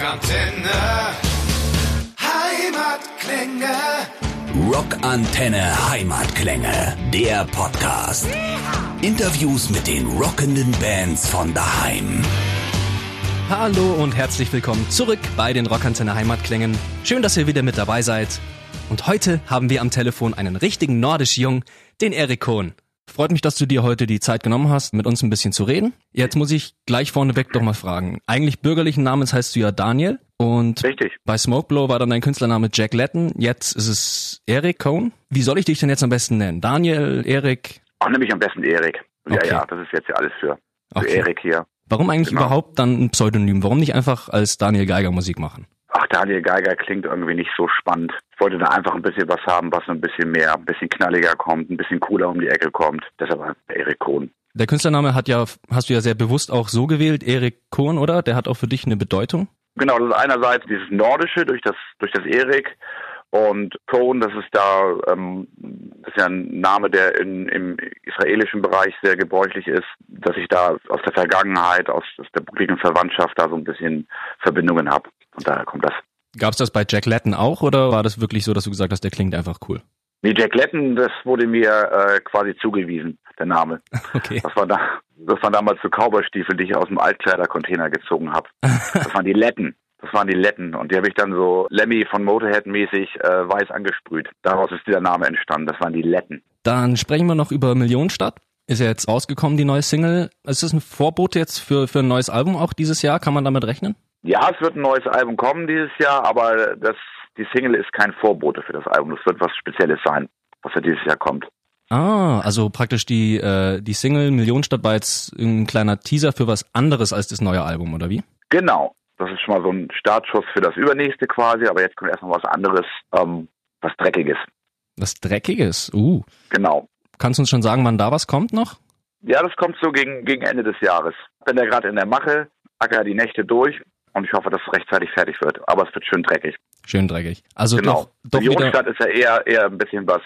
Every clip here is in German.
Rockantenne. Heimatklänge. Rockantenne Heimatklänge, der Podcast. Interviews mit den rockenden Bands von daheim. Hallo und herzlich willkommen zurück bei den Rockantenne Heimatklängen. Schön, dass ihr wieder mit dabei seid. Und heute haben wir am Telefon einen richtigen Nordisch-Jung, den Erik Kohn. Freut mich, dass du dir heute die Zeit genommen hast, mit uns ein bisschen zu reden. Jetzt muss ich gleich vorneweg doch mal fragen. Eigentlich bürgerlichen Namens heißt du ja Daniel. Und Richtig. bei Smokeblow war dann dein Künstlername Jack Letton. Jetzt ist es Erik Cohn. Wie soll ich dich denn jetzt am besten nennen? Daniel, Erik? Ach, nämlich am besten Erik. Ja, Okay. ja, das ist jetzt ja alles für, für Okay. Erik hier. Warum eigentlich Genau. überhaupt dann ein Pseudonym? Warum nicht einfach als Daniel Geiger Musik machen? Ach, Daniel Geiger klingt irgendwie nicht so spannend. Ich wollte da einfach ein bisschen was haben, was so ein bisschen mehr, ein bisschen knalliger kommt, ein bisschen cooler um die Ecke kommt. Deshalb Erik Kohn. Der Künstlername hat ja, hast du ja sehr bewusst auch so gewählt, Erik Kohn, oder? Der hat auch für dich eine Bedeutung. Genau, das ist einerseits dieses Nordische durch das, durch das Erik und Kohn, das ist da, ähm, das ist ja ein Name, der in, im israelischen Bereich sehr gebräuchlich ist, dass ich da aus der Vergangenheit, aus, aus der buckligen Verwandtschaft da so ein bisschen Verbindungen habe. Und daher kommt das. Gab's das bei Jack Letton auch oder war das wirklich so, dass du gesagt hast, der klingt einfach cool? Nee, Jack Letton, das wurde mir äh, quasi zugewiesen, der Name. Okay. Das war da, das waren damals so Cowboystiefeln, die ich aus dem Altkleidercontainer gezogen habe. Das waren die Letten. Das waren die Letten. Und die habe ich dann so Lemmy von Motorhead mäßig äh, weiß angesprüht. Daraus ist dieser Name entstanden. Das waren die Letten. Dann sprechen wir noch über Millionenstadt. Ist ja jetzt rausgekommen, die neue Single. Ist das ein Vorbote jetzt für, für ein neues Album auch dieses Jahr? Kann man damit rechnen? Ja, es wird ein neues Album kommen dieses Jahr, aber das, die Single ist kein Vorbote für das Album. Das wird was Spezielles sein, was ja dieses Jahr kommt. Ah, also praktisch die, äh, die Single Millionenstadt war jetzt ein kleiner Teaser für was anderes als das neue Album, oder wie? Genau. Das ist schon mal so ein Startschuss für das übernächste quasi, aber jetzt kommt erstmal was anderes, ähm, was Dreckiges. Was Dreckiges. Uh. Genau. Kannst du uns schon sagen, wann da was kommt noch? Ja, das kommt so gegen, gegen Ende des Jahres. Bin da gerade in der Mache, acker die Nächte durch und ich hoffe, dass es rechtzeitig fertig wird. Aber es wird schön dreckig. Schön dreckig. Also genau. doch, doch wieder. Millionenstadt ist ja eher, eher ein bisschen was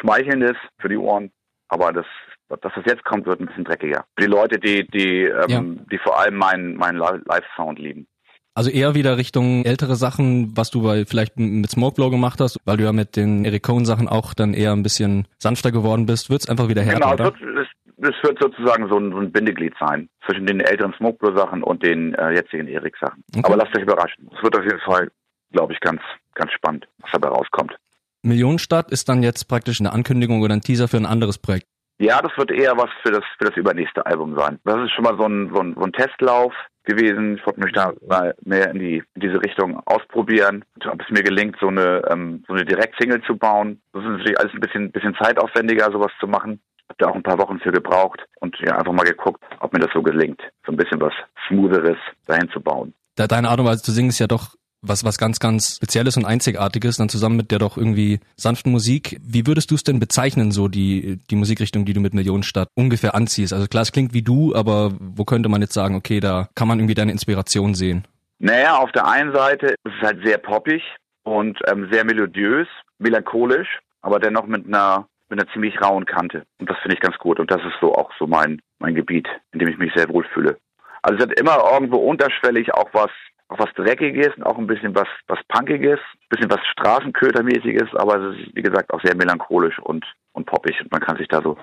Schmeichelndes für die Ohren. Aber das, dass das jetzt kommt, wird ein bisschen dreckiger. Für die Leute, die, die, ähm, Ja. die vor allem meinen, meinen Li- Live-Sound lieben. Also eher wieder Richtung ältere Sachen, was du bei, vielleicht mit Smokeblow gemacht hast, weil du ja mit den Eric Cohn Sachen auch dann eher ein bisschen sanfter geworden bist, wird's einfach wieder härter, genau, es oder? wird, es, wird sozusagen so ein, so ein Bindeglied sein zwischen den älteren Smokeblow-Sachen und den äh, jetzigen Erik-Sachen. Okay. Aber lasst euch überraschen. Es wird auf jeden Fall, glaube ich, ganz, ganz spannend, was dabei rauskommt. Millionenstadt ist dann jetzt praktisch eine Ankündigung oder ein Teaser für ein anderes Projekt. Ja, das wird eher was für das, für das übernächste Album sein. Das ist schon mal so ein, so ein, so ein Testlauf gewesen. Ich wollte mich da mal mehr in, die, in diese Richtung ausprobieren. Ob es mir gelingt, so eine, ähm, so eine Direktsingle zu bauen. Das ist natürlich alles ein bisschen, bisschen zeitaufwendiger, sowas zu machen. Hab da auch ein paar Wochen für gebraucht und ja, einfach mal geguckt, ob mir das so gelingt, so ein bisschen was Smootheres dahin zu bauen. Da deine Art und Weise zu singen ist ja doch was, was ganz, ganz Spezielles und Einzigartiges, dann zusammen mit der doch irgendwie sanften Musik. Wie würdest du es denn bezeichnen, so die, die Musikrichtung, die du mit Millionenstadt ungefähr anziehst? Also klar, es klingt wie du, aber wo könnte man jetzt sagen, okay, da kann man irgendwie deine Inspiration sehen? Naja, auf der einen Seite ist es halt sehr poppig und ähm, sehr melodiös, melancholisch, aber dennoch mit einer mit einer ziemlich rauen Kante. Und das finde ich ganz gut. Und das ist so auch so mein mein Gebiet, in dem ich mich sehr wohl fühle. Also es hat immer irgendwo unterschwellig auch was auch was Dreckiges und auch ein bisschen was was Punkiges, ein bisschen was Straßenkötermäßiges, aber es ist wie gesagt auch sehr melancholisch und und poppig und man kann sich da so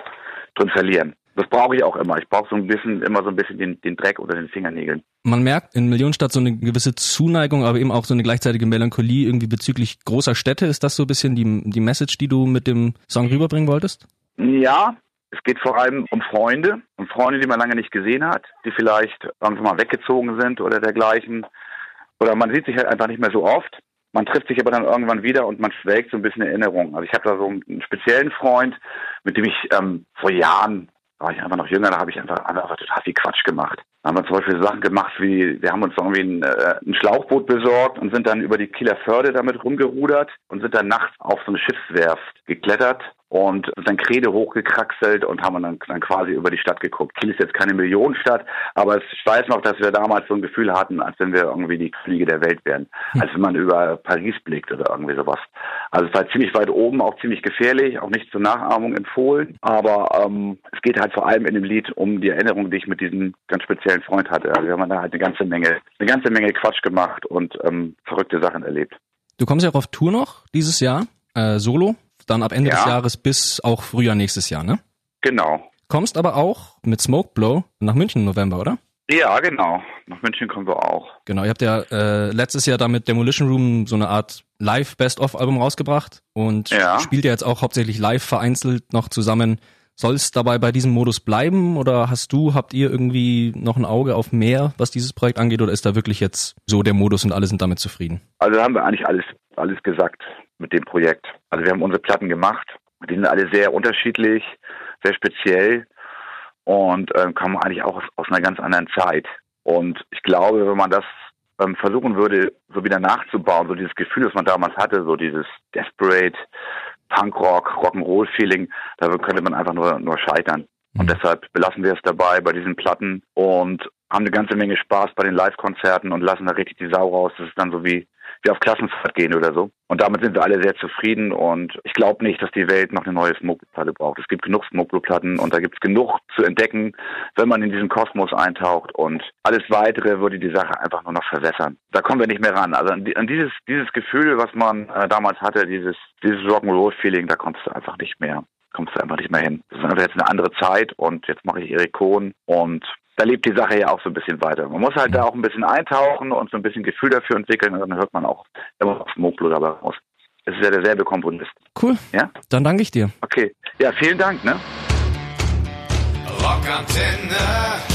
drin verlieren. Das brauche ich auch immer. Ich brauche so ein bisschen immer so ein bisschen den, den Dreck unter den Fingernägeln. Man merkt in Millionenstadt so eine gewisse Zuneigung, aber eben auch so eine gleichzeitige Melancholie irgendwie bezüglich großer Städte. Ist das so ein bisschen die, die Message, die du mit dem Song rüberbringen wolltest? Ja, es geht vor allem um Freunde, um Freunde, die man lange nicht gesehen hat, die vielleicht irgendwann mal weggezogen sind oder dergleichen. Oder man sieht sich halt einfach nicht mehr so oft. Man trifft sich aber dann irgendwann wieder und man schwelgt so ein bisschen Erinnerungen. Also ich habe da so einen speziellen Freund, mit dem ich ähm, vor Jahren, war ich einfach noch jünger, da habe ich einfach, einfach total viel Quatsch gemacht. Da haben wir zum Beispiel Sachen gemacht wie, wir haben uns irgendwie ein, äh, ein Schlauchboot besorgt und sind dann über die Kieler Förde damit rumgerudert und sind dann nachts auf so eine Schiffswerft geklettert und dann Krede hochgekraxelt und haben dann, dann quasi über die Stadt geguckt. Kiel ist jetzt keine Millionenstadt, aber ich weiß noch, dass wir damals so ein Gefühl hatten, als wenn wir irgendwie die Fliege der Welt wären. Hm. Als wenn man über Paris blickt oder irgendwie sowas. Also es war ziemlich weit oben, auch ziemlich gefährlich, auch nicht zur Nachahmung empfohlen. Aber ähm, es geht halt vor allem in dem Lied um die Erinnerung, die ich mit diesem ganz speziellen Freund hatte. Also wir haben da halt eine ganze Menge, eine ganze Menge Quatsch gemacht und ähm, verrückte Sachen erlebt. Du kommst ja auch auf Tour noch dieses Jahr, äh, solo, dann ab Ende ja. des Jahres bis auch Frühjahr nächstes Jahr, ne? Genau. Kommst aber auch mit Smoke Blow nach München im November, oder? Ja, genau. Nach München kommen wir auch. Genau, ihr habt ja äh, letztes Jahr da mit Demolition Room so eine Art Live-Best-of-Album rausgebracht und ja. spielt ja jetzt auch hauptsächlich live vereinzelt noch zusammen. Soll es dabei bei diesem Modus bleiben oder hast du, habt ihr irgendwie noch ein Auge auf mehr, was dieses Projekt angeht oder ist da wirklich jetzt so der Modus und alle sind damit zufrieden? Also haben wir eigentlich alles, alles gesagt mit dem Projekt. Also wir haben unsere Platten gemacht. Die sind alle sehr unterschiedlich, sehr speziell und ähm, kommen eigentlich auch aus, aus einer ganz anderen Zeit. Und ich glaube, wenn man das ähm, versuchen würde, so wieder nachzubauen, so dieses Gefühl, das man damals hatte, so dieses Desperate, Punkrock, Rock'n'Roll-Feeling, da könnte man einfach nur, nur scheitern. Und mhm. deshalb belassen wir es dabei bei diesen Platten und haben eine ganze Menge Spaß bei den Live-Konzerten und lassen da richtig die Sau raus. Das ist dann so wie wir auf Klassenfahrt gehen oder so. Und damit sind wir alle sehr zufrieden und ich glaube nicht, dass die Welt noch eine neue Smoke-Platte braucht. Es gibt genug Smoke-Platten und da gibt es genug zu entdecken, wenn man in diesen Kosmos eintaucht und alles weitere würde die Sache einfach nur noch verwässern. Da kommen wir nicht mehr ran. Also an, dieses, dieses Gefühl, was man äh, damals hatte, dieses, dieses Rock'n'Roll-Feeling, da kommst du einfach nicht mehr kommst du einfach nicht mehr hin. Das ist einfach jetzt eine andere Zeit und jetzt mache ich Erik Kohn und da lebt die Sache ja auch so ein bisschen weiter. Man muss halt da auch ein bisschen eintauchen und so ein bisschen Gefühl dafür entwickeln und dann hört man auch immer auf Smoke dabei raus. Es ist ja derselbe Komponist. Cool. Ja? Dann danke ich dir. Okay. Ja, vielen Dank, ne? Rockantenne.